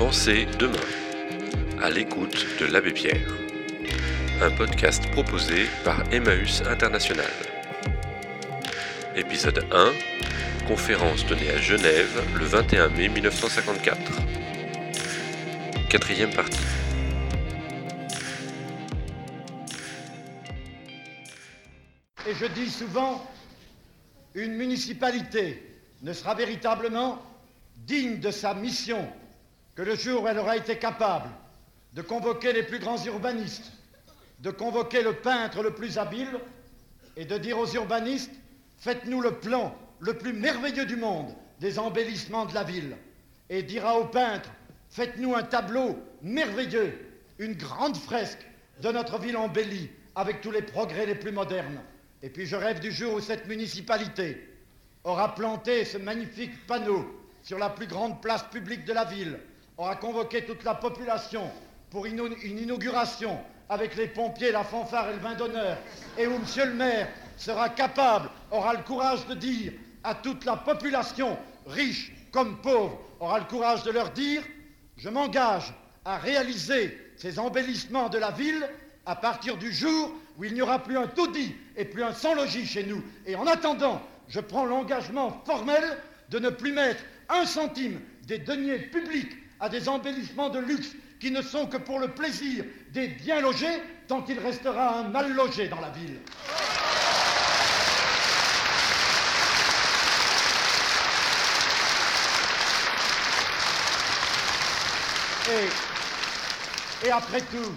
Pensez demain, à l'écoute de l'Abbé Pierre. Un podcast proposé par Emmaüs International. Épisode 1 Conférence donnée à Genève le 21 mai 1954. Quatrième partie. Et je dis souvent, une municipalité ne sera véritablement digne de sa mission que le jour où elle aura été capable de convoquer les plus grands urbanistes, de convoquer le peintre le plus habile et de dire aux urbanistes, faites-nous le plan le plus merveilleux du monde des embellissements de la ville, et dira au peintre, faites-nous un tableau merveilleux, une grande fresque de notre ville embellie avec tous les progrès les plus modernes. Et puis je rêve du jour où cette municipalité aura planté ce magnifique panneau sur la plus grande place publique de la ville, aura convoqué toute la population pour une, une inauguration avec les pompiers, la fanfare et le vin d'honneur, et où monsieur le maire sera capable, aura le courage de dire à toute la population, riche comme pauvre, aura le courage de leur dire, je m'engage à réaliser ces embellissements de la ville à partir du jour où il n'y aura plus un taudis et plus un sans-logis chez nous. Et en attendant, je prends l'engagement formel de ne plus mettre un centime des deniers publics à des embellissements de luxe qui ne sont que pour le plaisir des bien logés tant qu'il restera un mal logé dans la ville. Et, et après tout,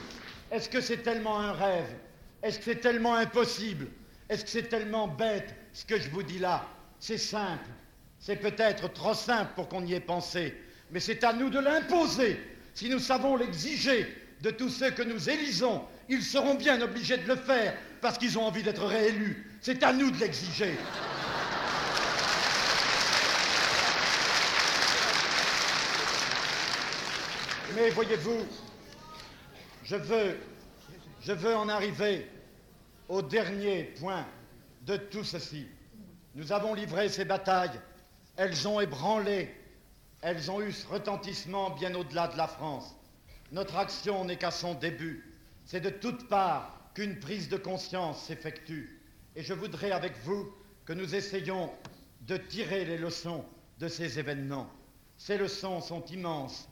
est-ce que c'est tellement un rêve? Est-ce que c'est tellement impossible? Est-ce que c'est tellement bête ce que je vous dis là? C'est simple. C'est peut-être trop simple pour qu'on y ait pensé, mais c'est à nous de l'imposer. Si nous savons l'exiger de tous ceux que nous élisons, ils seront bien obligés de le faire parce qu'ils ont envie d'être réélus. C'est à nous de l'exiger. Mais voyez-vous, je veux, en arriver au dernier point de tout ceci. Nous avons livré ces batailles, elles ont ébranlé, elles ont eu ce retentissement bien au-delà de la France. Notre action n'est qu'à son début. C'est de toutes parts qu'une prise de conscience s'effectue. Et je voudrais avec vous que nous essayions de tirer les leçons de ces événements. Ces leçons sont immenses,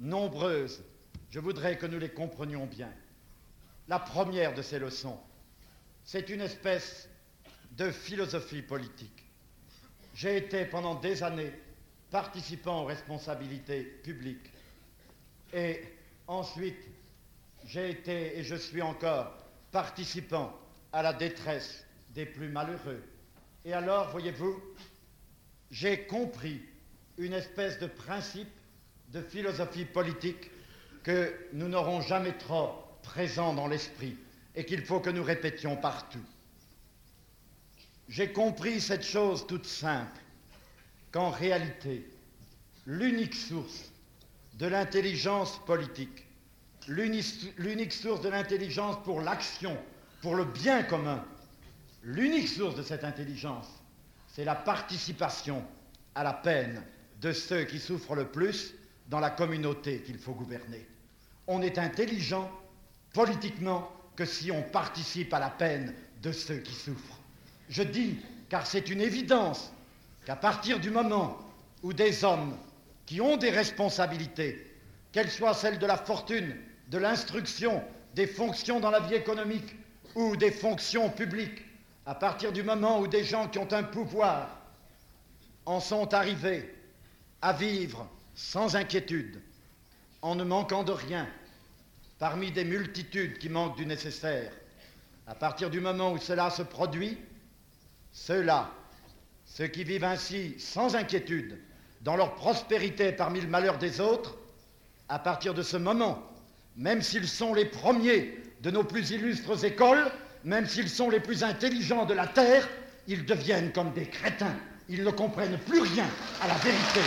nombreuses. Je voudrais que nous les comprenions bien. La première de ces leçons, c'est une espèce de philosophie politique. J'ai été pendant des années participant aux responsabilités publiques et ensuite j'ai été et je suis encore participant à la détresse des plus malheureux. Et alors, voyez-vous, j'ai compris une espèce de principe de philosophie politique que nous n'aurons jamais trop présent dans l'esprit et qu'il faut que nous répétions partout. J'ai compris cette chose toute simple, qu'en réalité, l'unique source de l'intelligence politique, l'unique source de l'intelligence pour l'action, pour le bien commun, l'unique source de cette intelligence, c'est la participation à la peine de ceux qui souffrent le plus dans la communauté qu'il faut gouverner. On est intelligent politiquement que si on participe à la peine de ceux qui souffrent. Je dis, car c'est une évidence, qu'à partir du moment où des hommes qui ont des responsabilités, qu'elles soient celles de la fortune, de l'instruction, des fonctions dans la vie économique ou des fonctions publiques, à partir du moment où des gens qui ont un pouvoir en sont arrivés à vivre sans inquiétude, en ne manquant de rien, parmi des multitudes qui manquent du nécessaire, à partir du moment où cela se produit, ceux-là, ceux qui vivent ainsi sans inquiétude, dans leur prospérité parmi le malheur des autres, à partir de ce moment, même s'ils sont les premiers de nos plus illustres écoles, même s'ils sont les plus intelligents de la terre, ils deviennent comme des crétins. Ils ne comprennent plus rien à la vérité.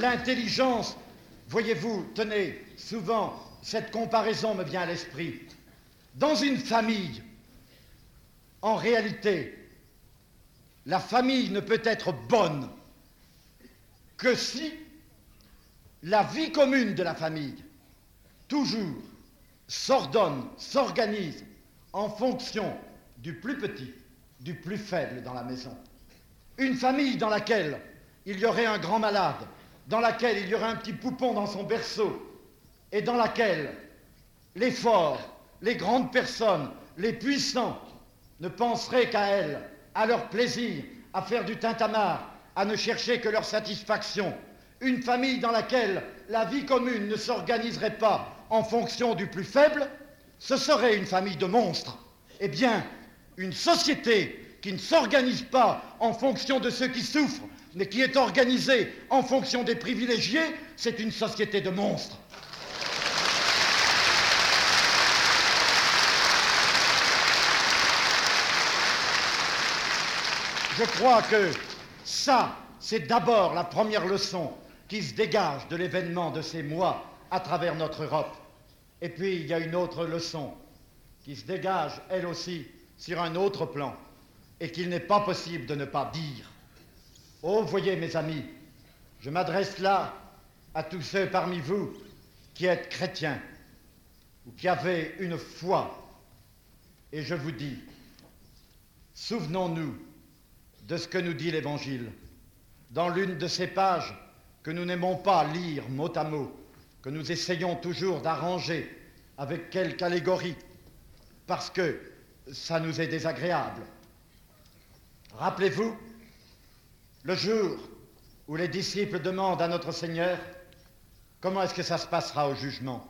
L'intelligence, voyez-vous, tenez, souvent, cette comparaison me vient à l'esprit. Dans une famille, En réalité, la famille ne peut être bonne que si la vie commune de la famille, toujours, s'ordonne, s'organise en fonction du plus petit, du plus faible dans la maison. Une famille dans laquelle il y aurait un grand malade, dans laquelle il y aurait un petit poupon dans son berceau, et dans laquelle les forts, les grandes personnes, les puissants ne penseraient qu'à elles, à leur plaisir, à faire du tintamarre, à ne chercher que leur satisfaction. Une famille dans laquelle la vie commune ne s'organiserait pas en fonction du plus faible, ce serait une famille de monstres. Eh bien, une société qui ne s'organise pas en fonction de ceux qui souffrent, mais qui est organisée en fonction des privilégiés, c'est une société de monstres. Je crois que ça, c'est d'abord la première leçon qui se dégage de l'événement de ces mois à travers notre Europe. Et puis, il y a une autre leçon qui se dégage, elle aussi, sur un autre plan, et qu'il n'est pas possible de ne pas dire. Oh, voyez, mes amis, je m'adresse là à tous ceux parmi vous qui êtes chrétiens ou qui avez une foi. Et je vous dis, souvenons-nous de ce que nous dit l'Évangile dans l'une de ces pages que nous n'aimons pas lire mot à mot, que nous essayons toujours d'arranger avec quelque allégorie, parce que ça nous est désagréable. Rappelez-vous le jour où les disciples demandent à notre Seigneur comment est-ce que ça se passera au jugement?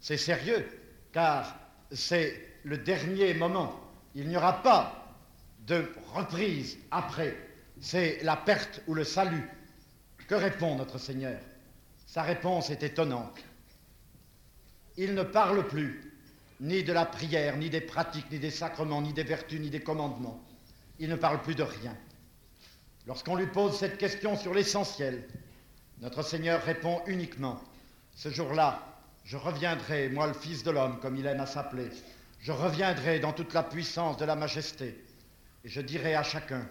C'est sérieux, car c'est le dernier moment. Il n'y aura pas de reprise après. C'est la perte ou le salut. Que répond notre Seigneur? Sa réponse est étonnante. Il ne parle plus ni de la prière, ni des pratiques, ni des sacrements, ni des vertus, ni des commandements. Il ne parle plus de rien. Lorsqu'on lui pose cette question sur l'essentiel, notre Seigneur répond uniquement, ce jour-là, je reviendrai, moi le Fils de l'homme, comme il aime à s'appeler, je reviendrai dans toute la puissance de la majesté, et je dirai à chacun,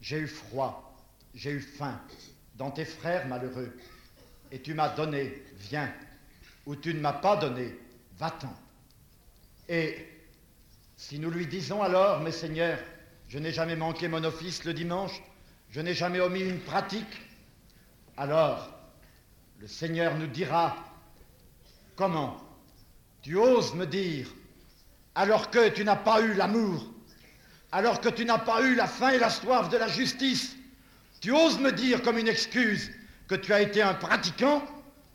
j'ai eu froid, j'ai eu faim, dans tes frères malheureux, et tu m'as donné, viens, ou tu ne m'as pas donné, va-t'en. Et si nous lui disons alors, mes seigneurs, je n'ai jamais manqué mon office le dimanche, je n'ai jamais omis une pratique, alors le Seigneur nous dira, comment tu oses me dire, alors que tu n'as pas eu l'amour, alors que tu n'as pas eu la faim et la soif de la justice, tu oses me dire comme une excuse que tu as été un pratiquant,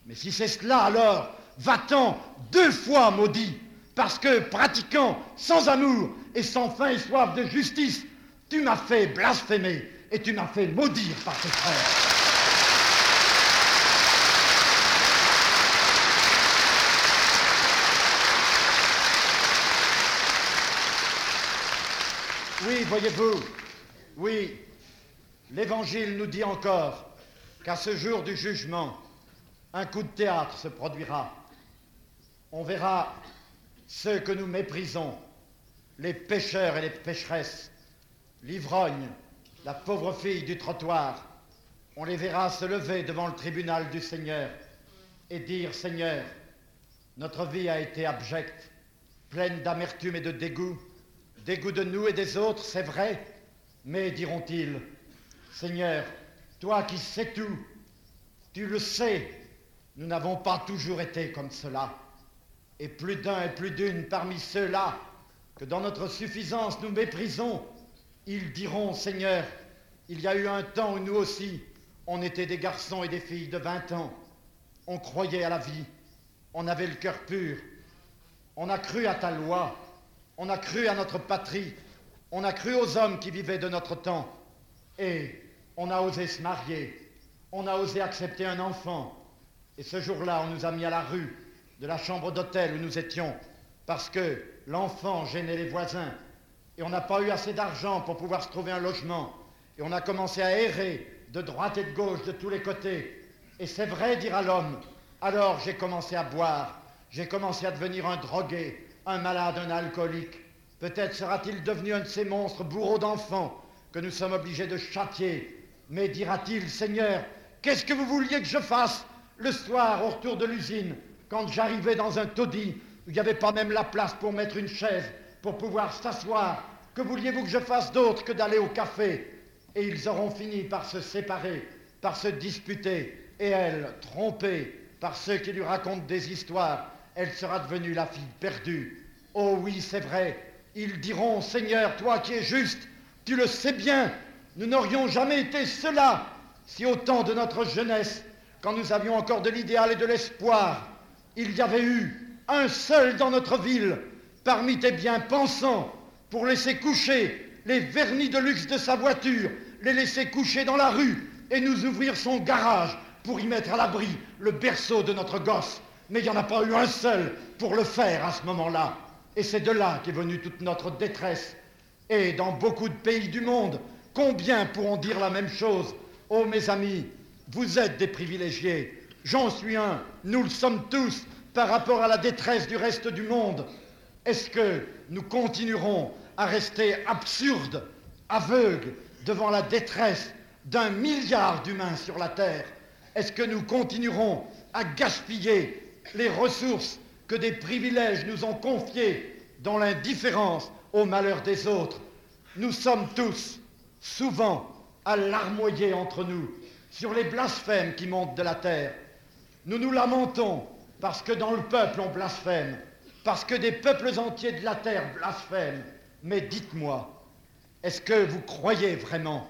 mais si c'est cela alors, va-t'en deux fois maudit, parce que pratiquant sans amour et sans faim et soif de justice, tu m'as fait blasphémer et tu m'as fait maudire par tes frères. Oui, voyez-vous, oui, l'Évangile nous dit encore qu'à ce jour du jugement, un coup de théâtre se produira. On verra ceux que nous méprisons, les pécheurs et les pécheresses, l'ivrogne, la pauvre fille du trottoir, on les verra se lever devant le tribunal du Seigneur et dire, Seigneur, notre vie a été abjecte, pleine d'amertume et de dégoût, dégoût de nous et des autres, c'est vrai, mais diront-ils, Seigneur, toi qui sais tout, tu le sais, nous n'avons pas toujours été comme cela. Et plus d'un et plus d'une parmi ceux-là que dans notre suffisance nous méprisons, ils diront, Seigneur, il y a eu un temps où nous aussi, on était des garçons et des filles de 20 ans. On croyait à la vie, on avait le cœur pur, on a cru à ta loi, on a cru à notre patrie, on a cru aux hommes qui vivaient de notre temps, et on a osé se marier, on a osé accepter un enfant, et ce jour-là, on nous a mis à la rue de la chambre d'hôtel où nous étions, parce que l'enfant gênait les voisins, et on n'a pas eu assez d'argent pour pouvoir se trouver un logement, et on a commencé à errer de droite et de gauche, de tous les côtés. Et c'est vrai, dira l'homme. Alors j'ai commencé à boire, j'ai commencé à devenir un drogué, un malade, un alcoolique. Peut-être sera-t-il devenu un de ces monstres bourreaux d'enfants que nous sommes obligés de châtier. Mais dira-t-il, Seigneur, qu'est-ce que vous vouliez que je fasse le soir au retour de l'usine, quand j'arrivais dans un taudis il n'y avait pas même la place pour mettre une chaise, pour pouvoir s'asseoir. Que vouliez-vous que je fasse d'autre que d'aller au café? Et ils auront fini par se séparer, par se disputer, et elle, trompée par ceux qui lui racontent des histoires, elle sera devenue la fille perdue. Oh oui, c'est vrai, ils diront, Seigneur, toi qui es juste, tu le sais bien, nous n'aurions jamais été cela si au temps de notre jeunesse, quand nous avions encore de l'idéal et de l'espoir, il y avait eu un seul dans notre ville, parmi tes bien-pensants, pour laisser coucher les vernis de luxe de sa voiture, les laisser coucher dans la rue et nous ouvrir son garage pour y mettre à l'abri le berceau de notre gosse. Mais il n'y en a pas eu un seul pour le faire à ce moment-là. Et c'est de là qu'est venue toute notre détresse. Et dans beaucoup de pays du monde, combien pourront dire la même chose? Oh mes amis, vous êtes des privilégiés. J'en suis un. Nous le sommes tous par rapport à la détresse du reste du monde. Est-ce que nous continuerons à rester absurdes, aveugles devant la détresse d'un milliard d'humains sur la Terre? Est-ce que nous continuerons à gaspiller les ressources que des privilèges nous ont confiées dans l'indifférence au malheur des autres? Nous sommes tous, souvent, à larmoyer entre nous sur les blasphèmes qui montent de la terre. Nous nous lamentons parce que dans le peuple on blasphème, parce que des peuples entiers de la terre blasphèment. Mais dites-moi, est-ce que vous croyez vraiment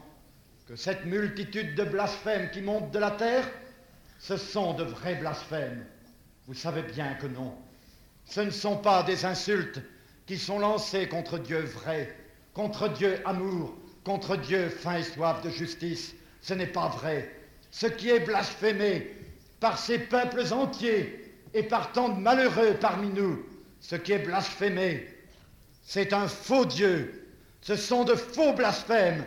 que cette multitude de blasphèmes qui montent de la terre, ce sont de vrais blasphèmes? Vous savez bien que non. Ce ne sont pas des insultes qui sont lancées contre Dieu vrai, contre Dieu amour, contre Dieu fin et soif de justice. Ce n'est pas vrai. Ce qui est blasphémé par ces peuples entiers et par tant de malheureux parmi nous, ce qui est blasphémé, c'est un faux Dieu. Ce sont de faux blasphèmes.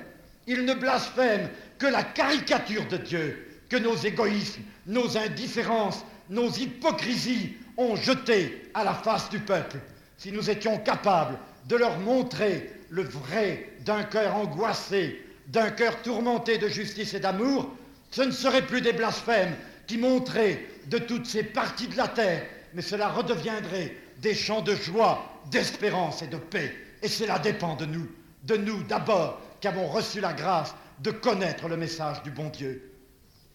Ils ne blasphèment que la caricature de Dieu, que nos égoïsmes, nos indifférences, nos hypocrisies ont jeté à la face du peuple. Si nous étions capables de leur montrer le vrai d'un cœur angoissé, d'un cœur tourmenté de justice et d'amour, ce ne serait plus des blasphèmes qui montraient de toutes ces parties de la terre, mais cela redeviendrait des chants de joie, d'espérance et de paix. Et cela dépend de nous, de nous d'abord qui avons reçu la grâce de connaître le message du bon Dieu.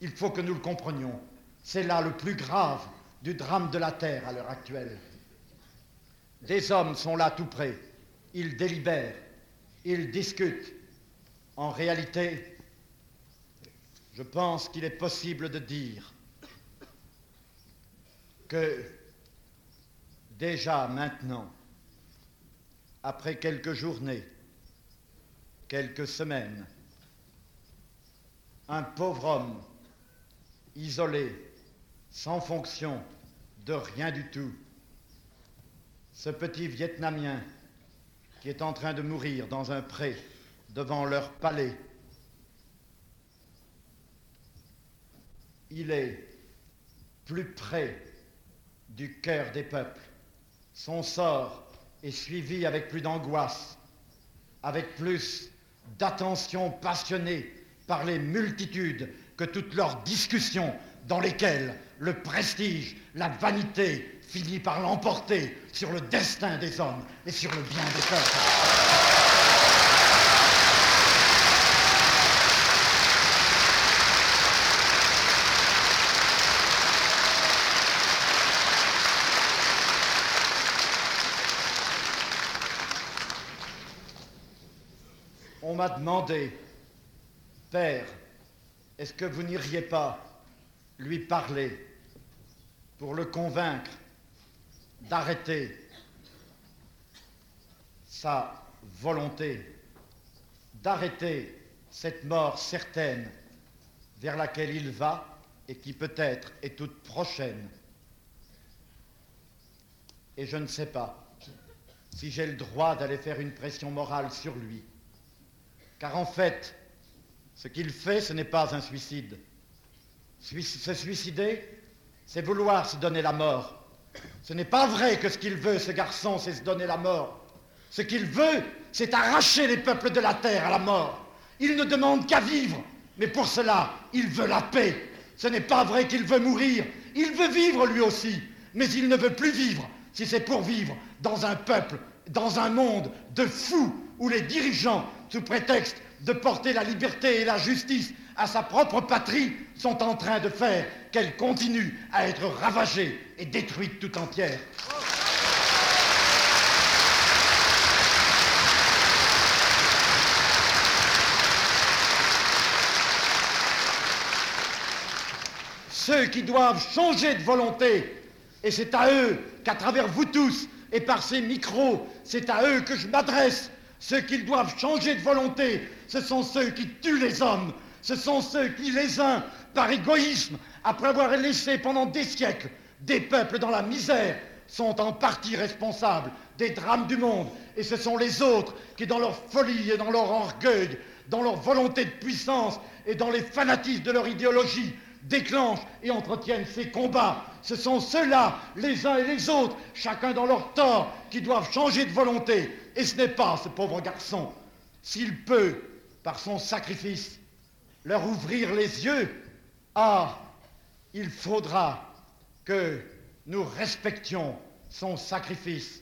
Il faut que nous le comprenions. C'est là le plus grave du drame de la terre à l'heure actuelle. Des hommes sont là tout près. Ils délibèrent, ils discutent. En réalité, je pense qu'il est possible de dire que déjà maintenant, après quelques journées, quelques semaines, un pauvre homme isolé, sans fonction, de rien du tout, ce petit Vietnamien qui est en train de mourir dans un pré devant leur palais, il est plus près du cœur des peuples. Son sort est suivi avec plus d'angoisse, avec plus d'attention passionnée par les multitudes que toutes leurs discussions dans lesquelles le prestige, la vanité finit par l'emporter sur le destin des hommes et sur le bien des peuples. On m'a demandé, Père, est-ce que vous n'iriez pas lui parler pour le convaincre d'arrêter sa volonté, d'arrêter cette mort certaine vers laquelle il va et qui peut-être est toute prochaine? Et je ne sais pas si j'ai le droit d'aller faire une pression morale sur lui. Car en fait, ce qu'il fait, ce n'est pas un suicide. Se suicider, c'est vouloir se donner la mort. Ce n'est pas vrai que ce qu'il veut, ce garçon, c'est se donner la mort. Ce qu'il veut, c'est arracher les peuples de la terre à la mort. Il ne demande qu'à vivre, mais pour cela, il veut la paix. Ce n'est pas vrai qu'il veut mourir, il veut vivre lui aussi, mais il ne veut plus vivre si c'est pour vivre dans un peuple, dans un monde de fous où les dirigeants, sous prétexte de porter la liberté et la justice à sa propre patrie, sont en train de faire qu'elle continue à être ravagée et détruite tout entière. Ceux qui doivent changer de volonté, et c'est à eux qu'à travers vous tous et par ces micros, c'est à eux que je m'adresse. Ceux qui doivent changer de volonté, ce sont ceux qui tuent les hommes. Ce sont ceux qui, les uns, par égoïsme, après avoir laissé pendant des siècles des peuples dans la misère, sont en partie responsables des drames du monde. Et ce sont les autres qui, dans leur folie et dans leur orgueil, dans leur volonté de puissance et dans les fanatismes de leur idéologie, déclenchent et entretiennent ces combats. Ce sont ceux-là, les uns et les autres, chacun dans leur tort, qui doivent changer de volonté. Et ce n'est pas ce pauvre garçon. S'il peut, par son sacrifice, leur ouvrir les yeux, ah, il faudra que nous respections son sacrifice.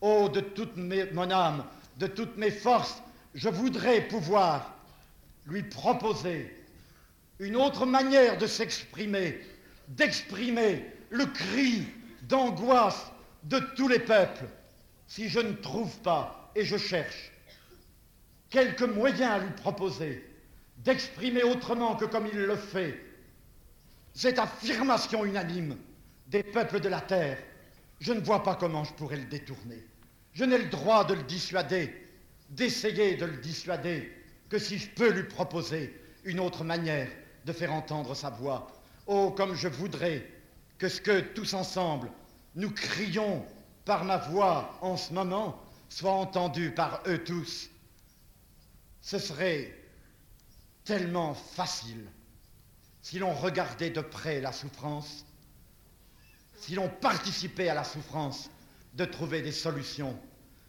Oh, de toute mon âme, de toutes mes forces, je voudrais pouvoir lui proposer une autre manière de s'exprimer, d'exprimer le cri d'angoisse de tous les peuples. Si je ne trouve pas, et je cherche, quelques moyens à lui proposer d'exprimer autrement que comme il le fait, cette affirmation unanime des peuples de la terre, je ne vois pas comment je pourrais le détourner. Je n'ai le droit de le dissuader, d'essayer de le dissuader, que si je peux lui proposer une autre manière de faire entendre sa voix. Oh, comme je voudrais que ce que tous ensemble nous crions par ma voix en ce moment soit entendu par eux tous. Ce serait tellement facile si l'on regardait de près la souffrance, si l'on participait à la souffrance de trouver des solutions,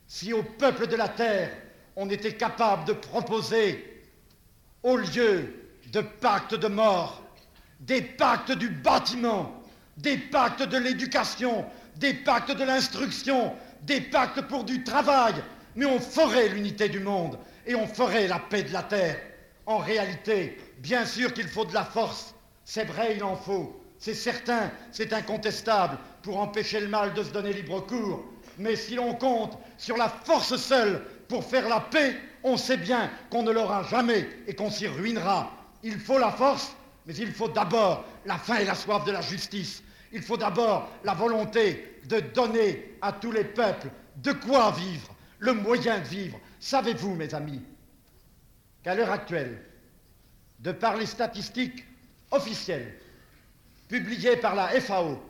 si au peuple de la terre on était capable de proposer, au lieu de pactes de mort, des pactes du bâtiment, des pactes de l'éducation, des pactes de l'instruction, des pactes pour du travail, mais on ferait l'unité du monde et on ferait la paix de la terre. En réalité, bien sûr qu'il faut de la force, c'est vrai, il en faut, c'est certain, c'est incontestable pour empêcher le mal de se donner libre cours, mais si l'on compte sur la force seule pour faire la paix, on sait bien qu'on ne l'aura jamais et qu'on s'y ruinera. Il faut la force, mais il faut d'abord la faim et la soif de la justice. Il faut d'abord la volonté de donner à tous les peuples de quoi vivre, le moyen de vivre. Savez-vous, mes amis, qu'à l'heure actuelle, de par les statistiques officielles publiées par la FAO,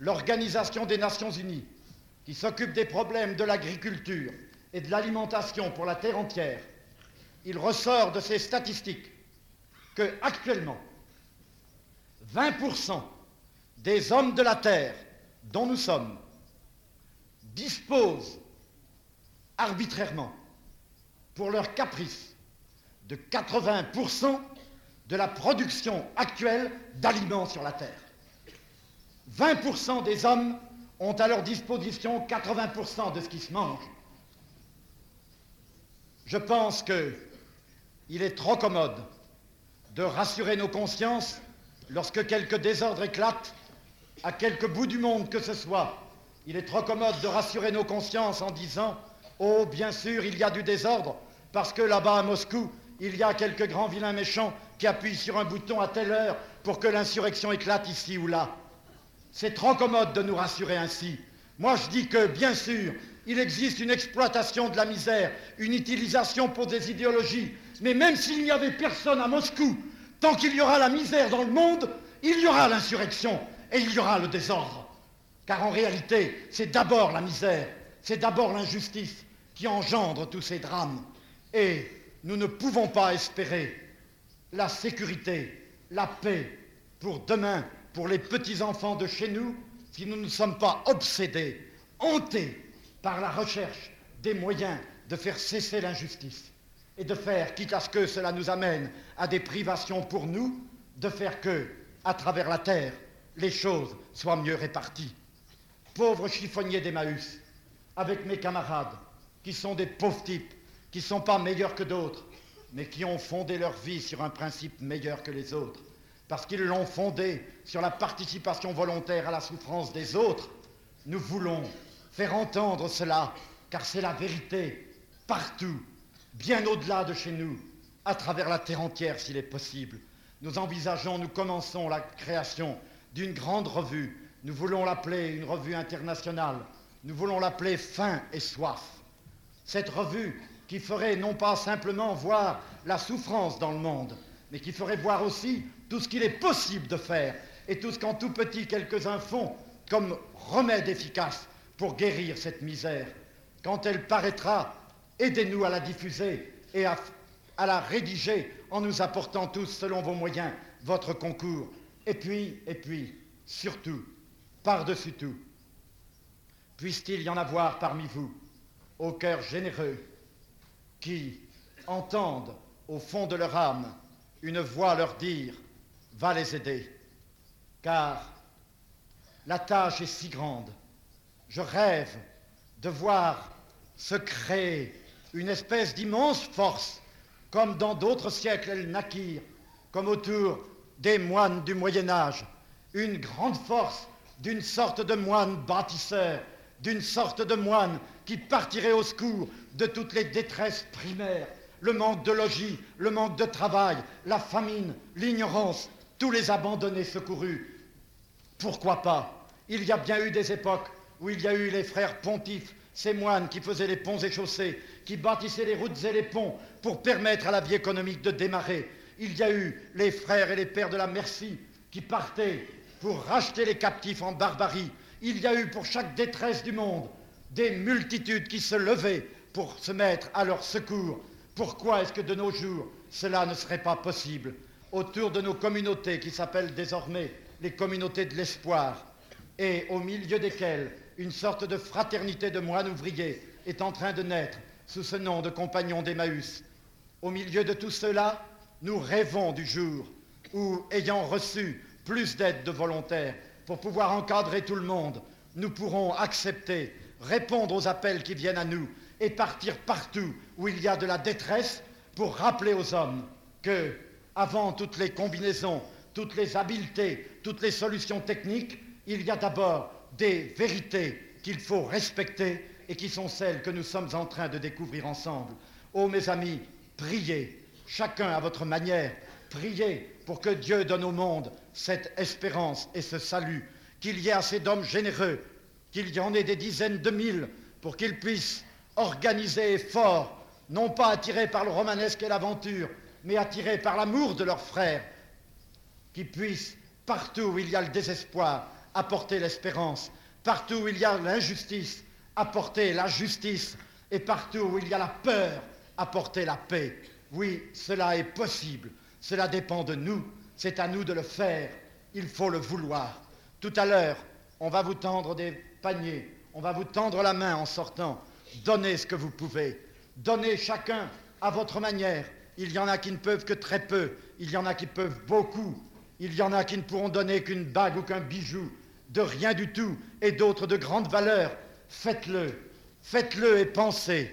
l'Organisation des Nations Unies, qui s'occupe des problèmes de l'agriculture et de l'alimentation pour la terre entière, il ressort de ces statistiques que actuellement 20% des hommes de la terre dont nous sommes disposent arbitrairement, pour leur caprice, de 80% de la production actuelle d'aliments sur la terre. 20% des hommes ont à leur disposition 80% de ce qui se mange. Je pense qu'il est trop commode de rassurer nos consciences lorsque quelque désordre éclate à quelque bout du monde que ce soit. Il est trop commode de rassurer nos consciences en disant Oh, bien sûr, il y a du désordre, parce que là-bas à Moscou, il y a quelques grands vilains méchants qui appuient sur un bouton à telle heure pour que l'insurrection éclate ici ou là. C'est trop commode de nous rassurer ainsi. Moi, je dis que, bien sûr, il existe une exploitation de la misère, une utilisation pour des idéologies, mais même s'il n'y avait personne à Moscou, tant qu'il y aura la misère dans le monde, il y aura l'insurrection et il y aura le désordre. Car en réalité, c'est d'abord la misère, c'est d'abord l'injustice qui engendre tous ces drames. Et nous ne pouvons pas espérer la sécurité, la paix pour demain, pour les petits-enfants de chez nous, si nous ne sommes pas obsédés, hantés par la recherche des moyens de faire cesser l'injustice et de faire, quitte à ce que cela nous amène à des privations pour nous, de faire que, à travers la terre, les choses soient mieux réparties. Pauvres chiffonniers d'Emmaüs, avec mes camarades, qui sont des pauvres types, qui ne sont pas meilleurs que d'autres, mais qui ont fondé leur vie sur un principe meilleur que les autres, parce qu'ils l'ont fondé sur la participation volontaire à la souffrance des autres, nous voulons faire entendre cela, car c'est la vérité, partout, bien au-delà de chez nous, à travers la terre entière s'il est possible. Nous envisageons, nous commençons la création d'une grande revue. Nous voulons l'appeler une revue internationale. Nous voulons l'appeler Faim et Soif. Cette revue qui ferait non pas simplement voir la souffrance dans le monde, mais qui ferait voir aussi tout ce qu'il est possible de faire et tout ce qu'en tout petit quelques-uns font comme remède efficace pour guérir cette misère. Quand elle paraîtra, aidez-nous à la diffuser et à, la rédiger en nous apportant tous, selon vos moyens, votre concours. Et puis, et puis, surtout, par-dessus tout, puisse-t-il y en avoir parmi vous, au cœur généreux, qui entendent au fond de leur âme une voix leur dire Va les aider, car la tâche est si grande. Je rêve de voir se créer une espèce d'immense force, comme dans d'autres siècles elles naquirent, comme autour des moines du Moyen Âge, une grande force d'une sorte de moine bâtisseur, d'une sorte de moine qui partirait au secours de toutes les détresses primaires, le manque de logis, le manque de travail, la famine, l'ignorance, tous les abandonnés secourus. Pourquoi pas? Il y a bien eu des époques où il y a eu les frères pontifes, ces moines qui faisaient les ponts et chaussées, qui bâtissaient les routes et les ponts pour permettre à la vie économique de démarrer. Il y a eu les frères et les pères de la merci qui partaient pour racheter les captifs en barbarie. Il y a eu pour chaque détresse du monde des multitudes qui se levaient pour se mettre à leur secours. Pourquoi est-ce que de nos jours cela ne serait pas possible? Autour de nos communautés qui s'appellent désormais les communautés de l'espoir et au milieu desquelles une sorte de fraternité de moines ouvriers est en train de naître sous ce nom de compagnons d'Emmaüs. Au milieu de tout cela, nous rêvons du jour où, ayant reçu plus d'aide de volontaires pour pouvoir encadrer tout le monde, nous pourrons accepter, répondre aux appels qui viennent à nous et partir partout où il y a de la détresse pour rappeler aux hommes que, avant toutes les combinaisons, toutes les habiletés, toutes les solutions techniques, il y a d'abord des vérités qu'il faut respecter et qui sont celles que nous sommes en train de découvrir ensemble. Oh mes amis, priez, chacun à votre manière, priez pour que Dieu donne au monde cette espérance et ce salut, qu'il y ait assez d'hommes généreux, qu'il y en ait des dizaines de mille pour qu'ils puissent organiser fort, non pas attirés par le romanesque et l'aventure, mais attirés par l'amour de leurs frères, qui puissent, partout où il y a le désespoir, apporter l'espérance, partout où il y a l'injustice, apporter la justice, et partout où il y a la peur, apporter la paix. Oui, cela est possible, cela dépend de nous, c'est à nous de le faire, il faut le vouloir. Tout à l'heure, on va vous tendre des paniers, on va vous tendre la main en sortant, donnez ce que vous pouvez, donnez chacun à votre manière. Il y en a qui ne peuvent que très peu, il y en a qui peuvent beaucoup, il y en a qui ne pourront donner qu'une bague ou qu'un bijou, de rien du tout, et d'autres de grande valeur. Faites-le, faites-le et pensez,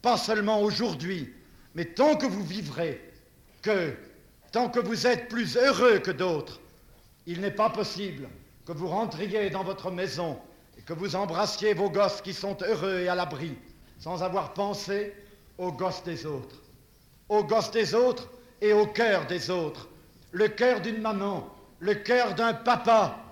pas seulement aujourd'hui, mais tant que vous vivrez, que tant que vous êtes plus heureux que d'autres, il n'est pas possible que vous rentriez dans votre maison et que vous embrassiez vos gosses qui sont heureux et à l'abri, sans avoir pensé aux gosses des autres, aux gosses des autres et au cœur des autres, le cœur d'une maman, le cœur d'un papa.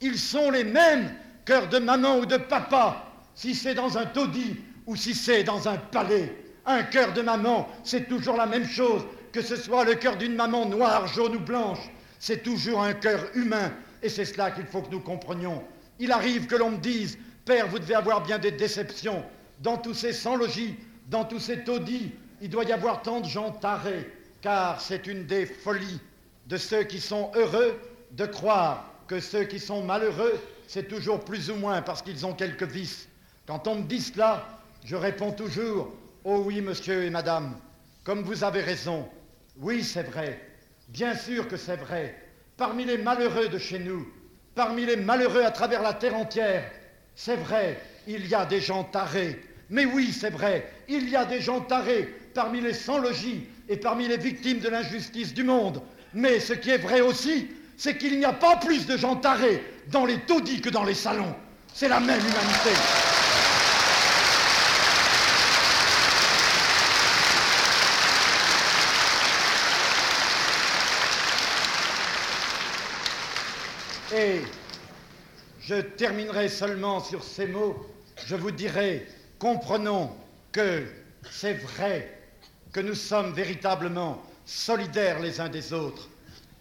Ils sont les mêmes, cœur de maman ou de papa, si c'est dans un taudis ou si c'est dans un palais. Un cœur de maman, c'est toujours la même chose, que ce soit le cœur d'une maman noire, jaune ou blanche. C'est toujours un cœur humain, et c'est cela qu'il faut que nous comprenions. Il arrive que l'on me dise, Père, vous devez avoir bien des déceptions. Dans tous ces sans-logis, dans tous ces taudis, il doit y avoir tant de gens tarés, car c'est une des folies de ceux qui sont heureux de croire que ceux qui sont malheureux, c'est toujours plus ou moins parce qu'ils ont quelques vices. Quand on me dit cela, je réponds toujours Oh oui, monsieur et madame, comme vous avez raison. Oui, c'est vrai. Bien sûr que c'est vrai. Parmi les malheureux de chez nous, parmi les malheureux à travers la terre entière, c'est vrai, il y a des gens tarés. Mais oui, c'est vrai, il y a des gens tarés parmi les sans-logis et parmi les victimes de l'injustice du monde. Mais ce qui est vrai aussi, c'est qu'il n'y a pas plus de gens tarés dans les taudis que dans les salons. C'est la même humanité. Et je terminerai seulement sur ces mots. Je vous dirai, comprenons que c'est vrai que nous sommes véritablement solidaires les uns des autres.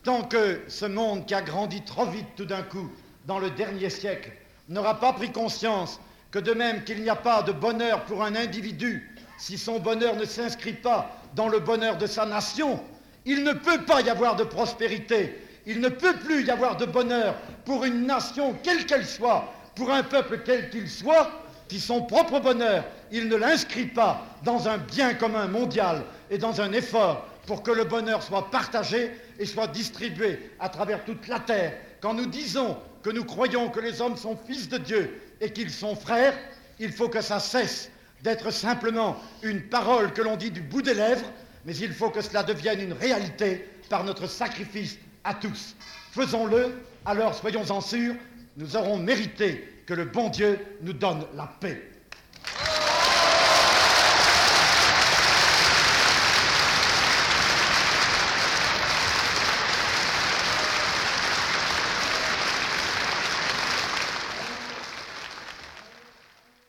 Tant que ce monde qui a grandi trop vite tout d'un coup dans le dernier siècle n'aura pas pris conscience que de même qu'il n'y a pas de bonheur pour un individu si son bonheur ne s'inscrit pas dans le bonheur de sa nation, il ne peut pas y avoir de prospérité, il ne peut plus y avoir de bonheur pour une nation quelle qu'elle soit, pour un peuple quel qu'il soit, qui son propre bonheur, il ne l'inscrit pas dans un bien commun mondial et dans un effort pour que le bonheur soit partagé et soit distribué à travers toute la terre. Quand nous disons que nous croyons que les hommes sont fils de Dieu et qu'ils sont frères, il faut que ça cesse d'être simplement une parole que l'on dit du bout des lèvres, mais il faut que cela devienne une réalité par notre sacrifice à tous. Faisons-le, alors soyons-en sûrs, nous aurons mérité que le bon Dieu nous donne la paix.